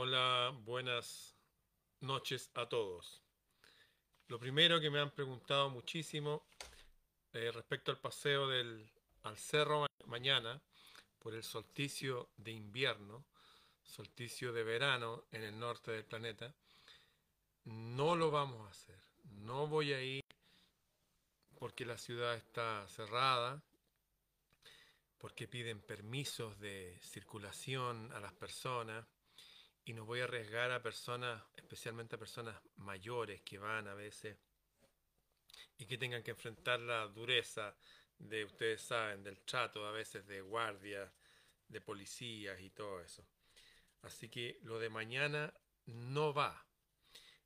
Hola, buenas noches a todos. Lo primero que me han preguntado muchísimo eh, respecto al paseo del, al cerro mañana por el solsticio de invierno, solsticio de verano en el norte del planeta, no lo vamos a hacer. No voy a ir porque la ciudad está cerrada, porque piden permisos de circulación a las personas y no voy a arriesgar a personas, especialmente a personas mayores que van a veces y que tengan que enfrentar la dureza de, ustedes saben, del trato a veces de guardias, de policías y todo eso. Así que lo de mañana no va.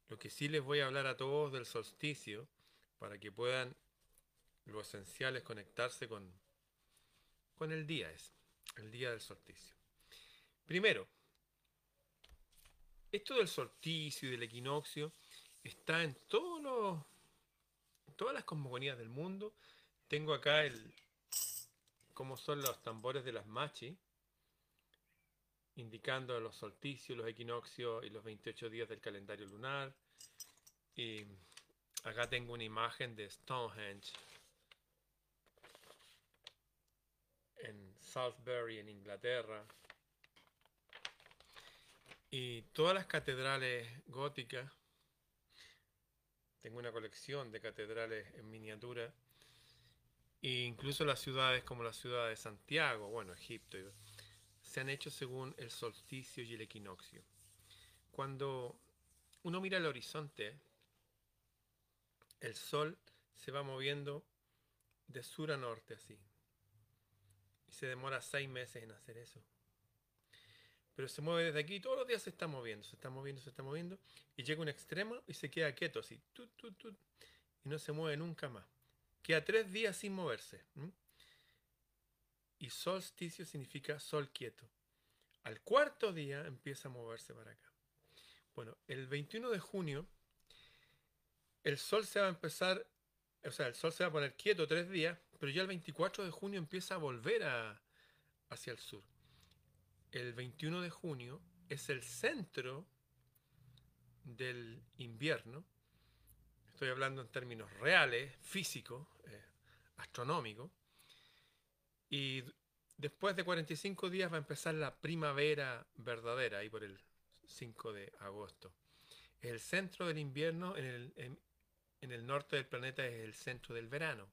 Lo que sí les voy a hablar a todos del solsticio para que puedan, lo esencial es conectarse con, con el día, es el día del solsticio. Primero, esto del solsticio y del equinoccio está en todos los, todas las cosmogonías del mundo. Tengo acá el cómo son los tambores de las machi, indicando los solsticios, los equinoccios y los 28 días del calendario lunar. Y acá tengo una imagen de Stonehenge en Salisbury, en Inglaterra. Y todas las catedrales góticas, tengo una colección de catedrales en miniatura, e incluso las ciudades como la ciudad de Santiago, bueno, Egipto, se han hecho según el solsticio y el equinoccio. Cuando uno mira el horizonte, el sol se va moviendo de sur a norte así. Y se demora seis meses en hacer eso pero se mueve desde aquí, todos los días se está moviendo, se está moviendo, se está moviendo, y llega un extremo y se queda quieto así, y no se mueve nunca más. Queda tres días sin moverse. Y solsticio significa sol quieto. Al cuarto día empieza a moverse para acá. Bueno, el 21 de junio, el sol se va a empezar, o sea, el sol se va a poner quieto tres días, pero ya el 24 de junio empieza a volver a, hacia el sur el 21 de junio es el centro del invierno. Estoy hablando en términos reales, físicos, eh, astronómicos. Y después de 45 días va a empezar la primavera verdadera, ahí por el 5 de agosto. El centro del invierno en el, en el norte del planeta es el centro del verano.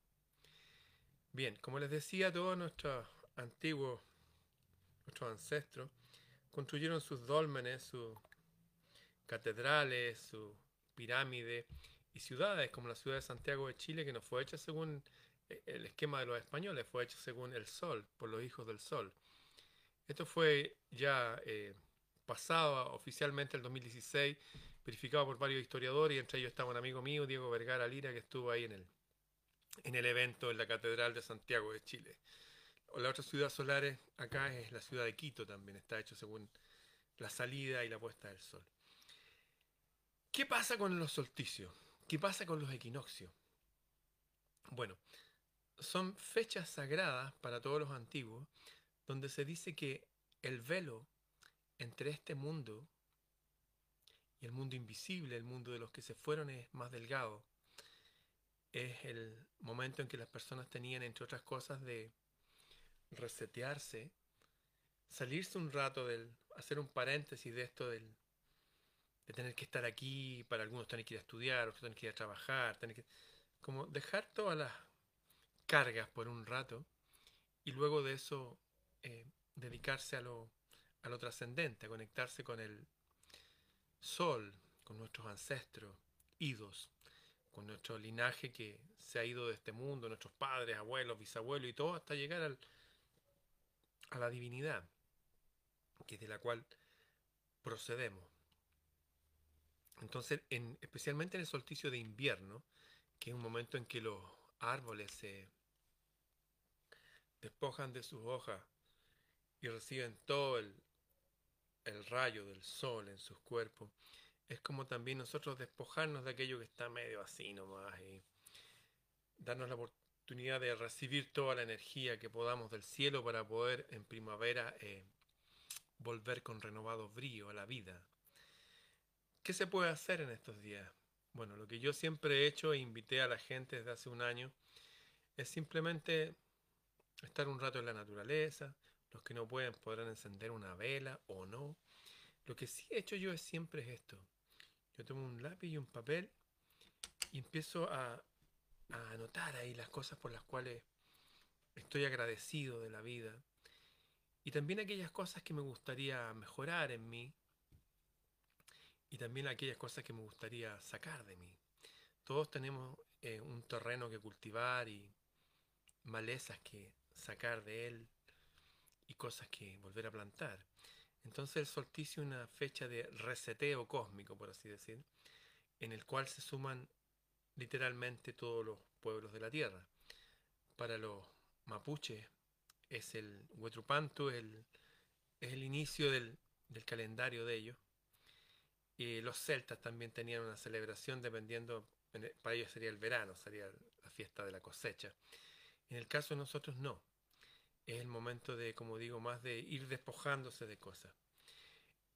Bien, como les decía, todos nuestros antiguos ancestros, construyeron sus dólmenes, sus catedrales, sus pirámides y ciudades, como la ciudad de Santiago de Chile, que no fue hecha según eh, el esquema de los españoles, fue hecha según el sol, por los hijos del sol. Esto fue ya eh, pasado oficialmente el 2016, verificado por varios historiadores, y entre ellos estaba un amigo mío, Diego Vergara Lira, que estuvo ahí en el, en el evento en la Catedral de Santiago de Chile la otra ciudad solar acá es la ciudad de Quito también, está hecho según la salida y la puesta del sol. ¿Qué pasa con los solsticios? ¿Qué pasa con los equinoccios? Bueno, son fechas sagradas para todos los antiguos, donde se dice que el velo entre este mundo y el mundo invisible, el mundo de los que se fueron, es más delgado. Es el momento en que las personas tenían, entre otras cosas, de resetearse, salirse un rato del, hacer un paréntesis de esto del, de tener que estar aquí, para algunos tener que ir a estudiar, otros tener que ir a trabajar, tener que, como dejar todas las cargas por un rato y luego de eso eh, dedicarse a lo, a lo trascendente, a conectarse con el sol, con nuestros ancestros, idos, con nuestro linaje que se ha ido de este mundo, nuestros padres, abuelos, bisabuelos y todo, hasta llegar al, a la divinidad, que es de la cual procedemos. Entonces, en, especialmente en el solsticio de invierno, que es un momento en que los árboles se despojan de sus hojas y reciben todo el, el rayo del sol en sus cuerpos, es como también nosotros despojarnos de aquello que está medio así nomás y darnos la, de recibir toda la energía que podamos del cielo para poder en primavera eh, volver con renovado brío a la vida. ¿Qué se puede hacer en estos días? Bueno, lo que yo siempre he hecho e invité a la gente desde hace un año es simplemente estar un rato en la naturaleza. Los que no pueden podrán encender una vela o no. Lo que sí he hecho yo es siempre es esto. Yo tomo un lápiz y un papel y empiezo a, a anotar ahí las cosas por las cuales estoy agradecido de la vida. Y también aquellas cosas que me gustaría mejorar en mí. Y también aquellas cosas que me gustaría sacar de mí. Todos tenemos eh, un terreno que cultivar y malezas que sacar de él y cosas que volver a plantar. Entonces el solsticio es una fecha de reseteo cósmico, por así decir, en el cual se suman literalmente todos los pueblos de la tierra. Para los mapuches es el Huetrupantu, el, es el inicio del, del calendario de ellos. Y los celtas también tenían una celebración dependiendo, para ellos sería el verano, sería la fiesta de la cosecha. En el caso de nosotros no. Es el momento de, como digo, más de ir despojándose de cosas.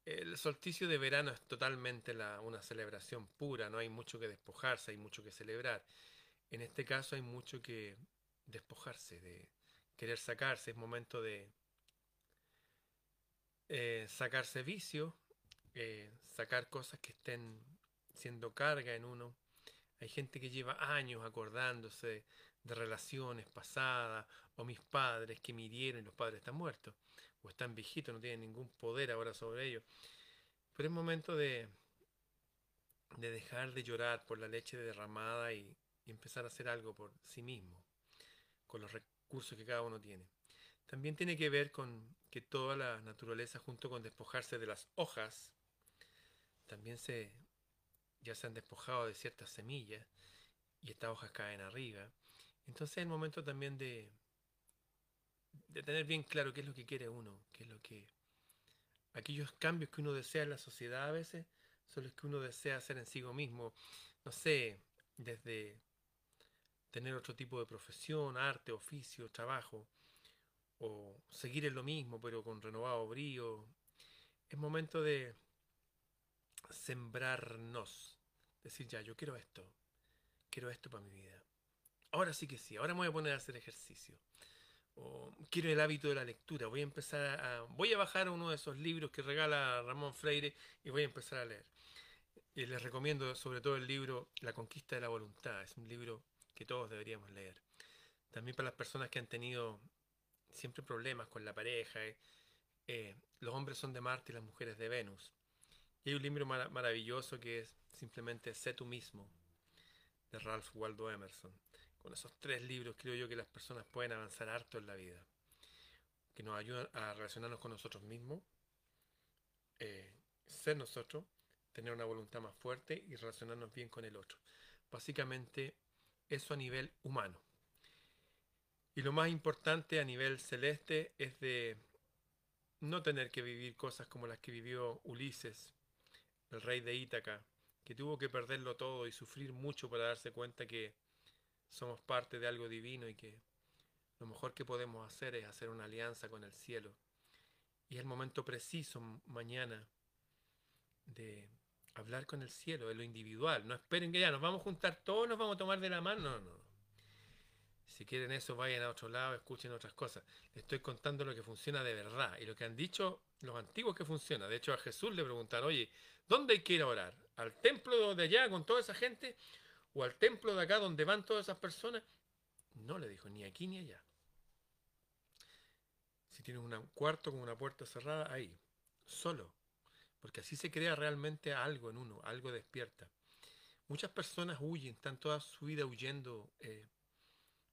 El solsticio de verano es totalmente la, una celebración pura, no hay mucho que despojarse, hay mucho que celebrar. En este caso hay mucho que despojarse, de querer sacarse, es momento de eh, sacarse vicios, eh, sacar cosas que estén siendo carga en uno. Hay gente que lleva años acordándose de relaciones pasadas, o mis padres que mirieron y los padres están muertos, o están viejitos, no tienen ningún poder ahora sobre ellos. Pero es momento de, de dejar de llorar por la leche derramada y, empezar a hacer algo por sí mismo, con los recursos que cada uno tiene. También tiene que ver con que toda la naturaleza, junto con despojarse de las hojas, también se ya se han despojado de ciertas semillas y estas hojas caen arriba. Entonces es el momento también de, de tener bien claro qué es lo que quiere uno, qué es lo que... Aquellos cambios que uno desea en la sociedad a veces son los que uno desea hacer en sí mismo. No sé, desde tener otro tipo de profesión, arte, oficio, trabajo, o seguir en lo mismo pero con renovado brío. Es momento de sembrarnos. Decir, ya, yo quiero esto, quiero esto para mi vida. Ahora sí que sí, ahora me voy a poner a hacer ejercicio. Quiero el hábito de la lectura, voy a empezar a... Voy a bajar uno de esos libros que regala Ramón Freire y voy a empezar a leer. Y les recomiendo sobre todo el libro La conquista de la voluntad. Es un libro que todos deberíamos leer. También para las personas que han tenido siempre problemas con la pareja. Eh, eh, los hombres son de Marte y las mujeres de Venus. Y hay un libro mar maravilloso que es simplemente Sé tú mismo, de Ralph Waldo Emerson. Con esos tres libros creo yo que las personas pueden avanzar harto en la vida, que nos ayudan a relacionarnos con nosotros mismos, eh, ser nosotros, tener una voluntad más fuerte y relacionarnos bien con el otro. Básicamente eso a nivel humano. Y lo más importante a nivel celeste es de no tener que vivir cosas como las que vivió Ulises, el rey de Ítaca, que tuvo que perderlo todo y sufrir mucho para darse cuenta que somos parte de algo divino y que lo mejor que podemos hacer es hacer una alianza con el cielo. Y es el momento preciso mañana de hablar con el cielo, de lo individual. No esperen que ya nos vamos a juntar todos, nos vamos a tomar de la mano. No, no. Si quieren eso, vayan a otro lado, escuchen otras cosas. Les estoy contando lo que funciona de verdad y lo que han dicho los antiguos que funciona. De hecho, a Jesús le preguntaron, oye, ¿dónde hay que ir a orar? ¿Al templo de allá con toda esa gente? O al templo de acá donde van todas esas personas. No le dijo ni aquí ni allá. Si tienes un cuarto con una puerta cerrada, ahí, solo. Porque así se crea realmente algo en uno, algo despierta. Muchas personas huyen, están toda su vida huyendo eh,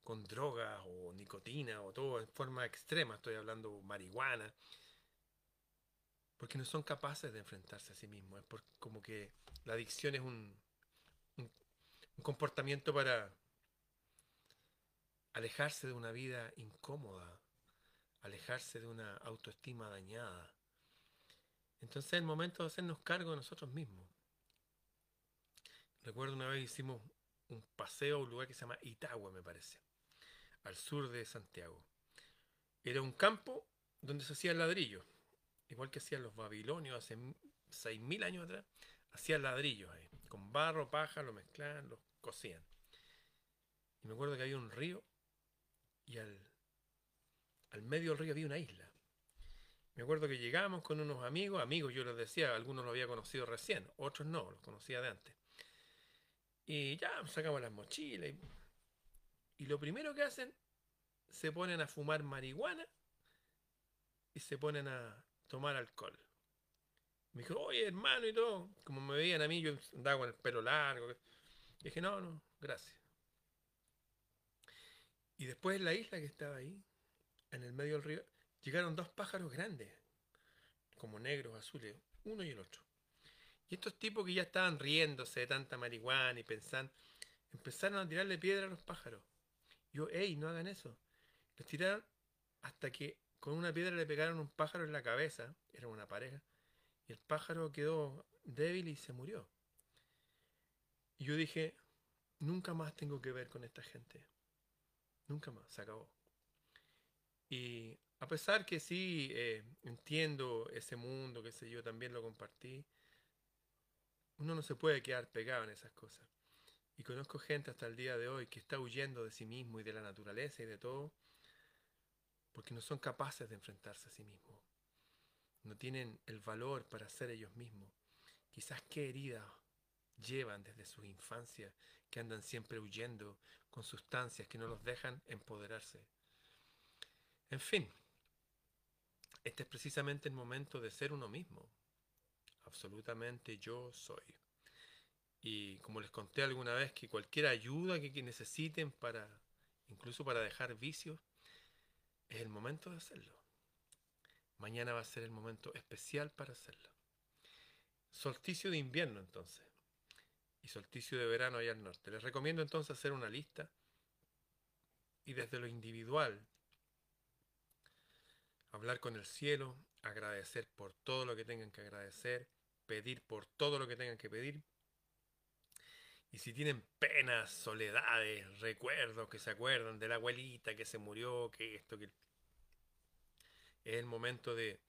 con drogas o nicotina o todo en forma extrema. Estoy hablando marihuana. Porque no son capaces de enfrentarse a sí mismos. Es como que la adicción es un, comportamiento para alejarse de una vida incómoda, alejarse de una autoestima dañada. Entonces es el momento de hacernos cargo de nosotros mismos. Recuerdo una vez hicimos un paseo a un lugar que se llama Itagua, me parece, al sur de Santiago. Era un campo donde se hacía ladrillo. igual que hacían los babilonios hace 6.000 años atrás, hacían ladrillos ahí, con barro, paja, lo mezclaban, lo cocían. Y me acuerdo que había un río y al, al medio del río había una isla. Me acuerdo que llegamos con unos amigos, amigos yo les decía, algunos los había conocido recién, otros no, los conocía de antes. Y ya sacamos las mochilas y, y lo primero que hacen, se ponen a fumar marihuana y se ponen a tomar alcohol. Me dijo, oye hermano y todo, como me veían a mí, yo andaba con el pelo largo. Y dije, no, no, gracias. Y después en la isla que estaba ahí, en el medio del río, llegaron dos pájaros grandes, como negros, azules, uno y el otro. Y estos tipos que ya estaban riéndose de tanta marihuana y pensando, empezaron a tirarle piedra a los pájaros. Yo, hey, no hagan eso. Los tiraron hasta que con una piedra le pegaron un pájaro en la cabeza, era una pareja, y el pájaro quedó débil y se murió. Y yo dije, nunca más tengo que ver con esta gente. Nunca más, se acabó. Y a pesar que sí eh, entiendo ese mundo, que sé yo, también lo compartí, uno no se puede quedar pegado en esas cosas. Y conozco gente hasta el día de hoy que está huyendo de sí mismo y de la naturaleza y de todo, porque no son capaces de enfrentarse a sí mismos. No tienen el valor para ser ellos mismos. Quizás qué heridas llevan desde su infancia que andan siempre huyendo con sustancias que no los dejan empoderarse. En fin, este es precisamente el momento de ser uno mismo. Absolutamente yo soy. Y como les conté alguna vez que cualquier ayuda que necesiten para, incluso para dejar vicios, es el momento de hacerlo. Mañana va a ser el momento especial para hacerlo. Solsticio de invierno entonces. Y solsticio de verano allá al norte. Les recomiendo entonces hacer una lista y desde lo individual hablar con el cielo, agradecer por todo lo que tengan que agradecer, pedir por todo lo que tengan que pedir. Y si tienen penas, soledades, recuerdos que se acuerdan de la abuelita que se murió, que esto, que... Es el momento de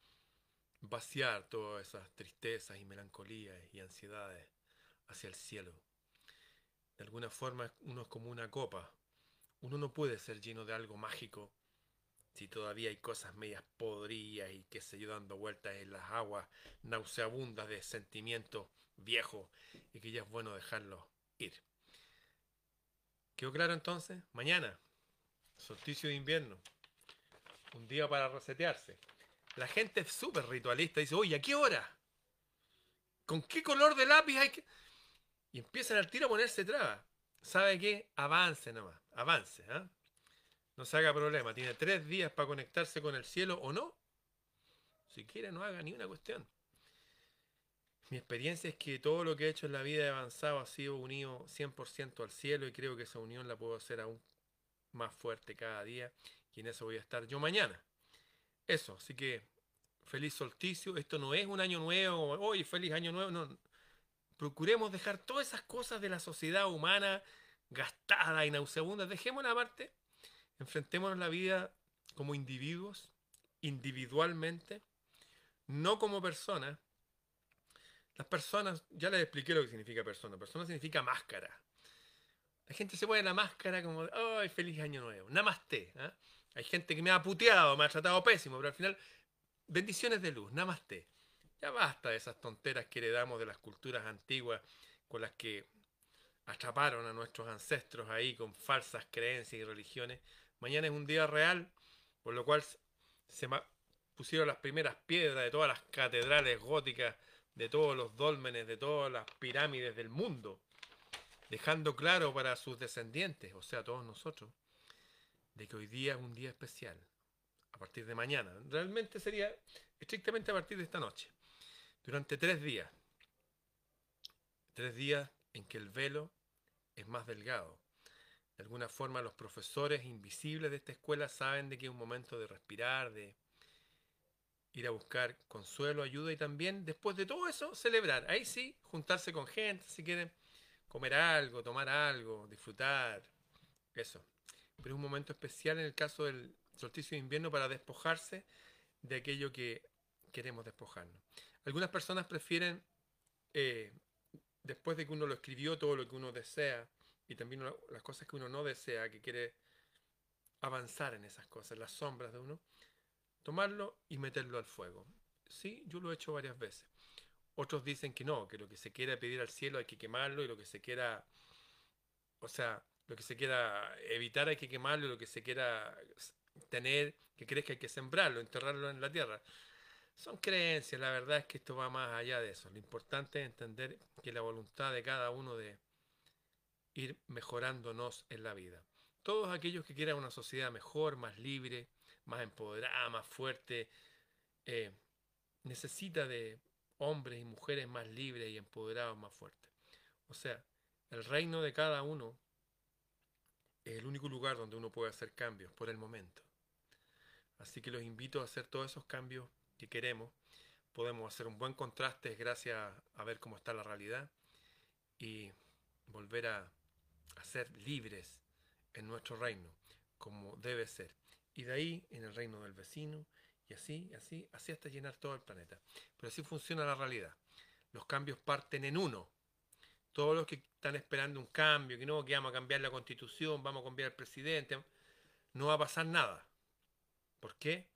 vaciar todas esas tristezas y melancolías y ansiedades hacia el cielo. De alguna forma uno es como una copa. Uno no puede ser lleno de algo mágico si todavía hay cosas medias podridas y que se yo dando vueltas en las aguas nauseabundas de sentimientos viejos y que ya es bueno dejarlos ir. ¿Quedó claro entonces? Mañana, solsticio de invierno, un día para resetearse. La gente es súper ritualista, dice, oye, ¿a qué hora? ¿Con qué color de lápiz hay que...? Y empiezan al tiro a ponerse trabas. ¿Sabe qué? Avance nomás, avance. ¿eh? No se haga problema. Tiene tres días para conectarse con el cielo o no. Si quiere, no haga ni una cuestión. Mi experiencia es que todo lo que he hecho en la vida de avanzado ha sido unido 100% al cielo y creo que esa unión la puedo hacer aún más fuerte cada día y en eso voy a estar yo mañana. Eso, así que feliz solsticio. Esto no es un año nuevo, hoy feliz año nuevo. Procuremos dejar todas esas cosas de la sociedad humana gastada y nauseabundas. Dejémosla aparte Enfrentémonos la vida como individuos, individualmente, no como personas. Las personas, ya les expliqué lo que significa persona. Persona significa máscara. La gente se pone la máscara como, ¡ay, feliz año nuevo! Namaste. ¿eh? Hay gente que me ha puteado, me ha tratado pésimo, pero al final, bendiciones de luz, namaste. Ya basta de esas tonteras que heredamos de las culturas antiguas con las que atraparon a nuestros ancestros ahí con falsas creencias y religiones. Mañana es un día real, por lo cual se pusieron las primeras piedras de todas las catedrales góticas, de todos los dólmenes, de todas las pirámides del mundo, dejando claro para sus descendientes, o sea, todos nosotros, de que hoy día es un día especial, a partir de mañana. Realmente sería estrictamente a partir de esta noche, durante tres días. Tres días en que el velo es más delgado, de alguna forma los profesores invisibles de esta escuela saben de que es un momento de respirar, de ir a buscar consuelo, ayuda y también después de todo eso celebrar. Ahí sí, juntarse con gente, si quieren comer algo, tomar algo, disfrutar, eso. Pero es un momento especial en el caso del solsticio de invierno para despojarse de aquello que queremos despojarnos. Algunas personas prefieren, eh, después de que uno lo escribió, todo lo que uno desea, y también las cosas que uno no desea, que quiere avanzar en esas cosas, las sombras de uno, tomarlo y meterlo al fuego. Sí, yo lo he hecho varias veces. Otros dicen que no, que lo que se quiera pedir al cielo hay que quemarlo y lo que se quiera, o sea, lo que se quiera evitar hay que quemarlo lo que se quiera tener, que que hay que sembrarlo, enterrarlo en la tierra. Son creencias, la verdad es que esto va más allá de eso. Lo importante es entender que la voluntad de cada uno de ir mejorándonos en la vida. Todos aquellos que quieran una sociedad mejor, más libre, más empoderada, más fuerte, eh, necesita de hombres y mujeres más libres y empoderados, más fuertes. O sea, el reino de cada uno es el único lugar donde uno puede hacer cambios por el momento. Así que los invito a hacer todos esos cambios que queremos. Podemos hacer un buen contraste gracias a ver cómo está la realidad y volver a, ser libres en nuestro reino, como debe ser. Y de ahí en el reino del vecino, y así, así, así hasta llenar todo el planeta. Pero así funciona la realidad. Los cambios parten en uno. Todos los que están esperando un cambio, que no, que vamos a cambiar la constitución, vamos a cambiar el presidente, no va a pasar nada. ¿Por qué?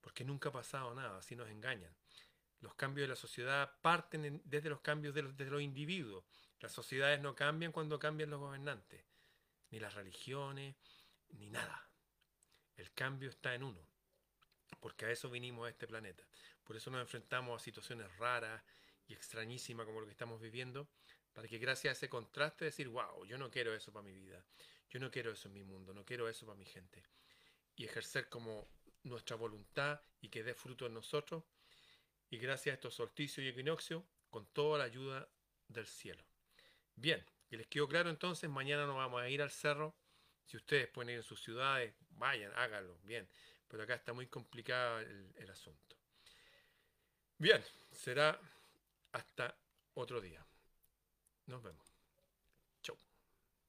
Porque nunca ha pasado nada, así nos engañan. Los cambios de la sociedad parten desde los cambios de los individuos. Las sociedades no cambian cuando cambian los gobernantes, ni las religiones, ni nada. El cambio está en uno, porque a eso vinimos a este planeta. Por eso nos enfrentamos a situaciones raras y extrañísimas como lo que estamos viviendo, para que gracias a ese contraste decir, wow, yo no quiero eso para mi vida, yo no quiero eso en mi mundo, no quiero eso para mi gente. Y ejercer como nuestra voluntad y que dé fruto en nosotros. Y gracias a estos solsticios y equinoccios, con toda la ayuda del cielo. Bien, que les quedó claro entonces, mañana nos vamos a ir al cerro. Si ustedes pueden ir en sus ciudades, vayan, háganlo, bien. Pero acá está muy complicado el, el asunto. Bien, será hasta otro día. Nos vemos.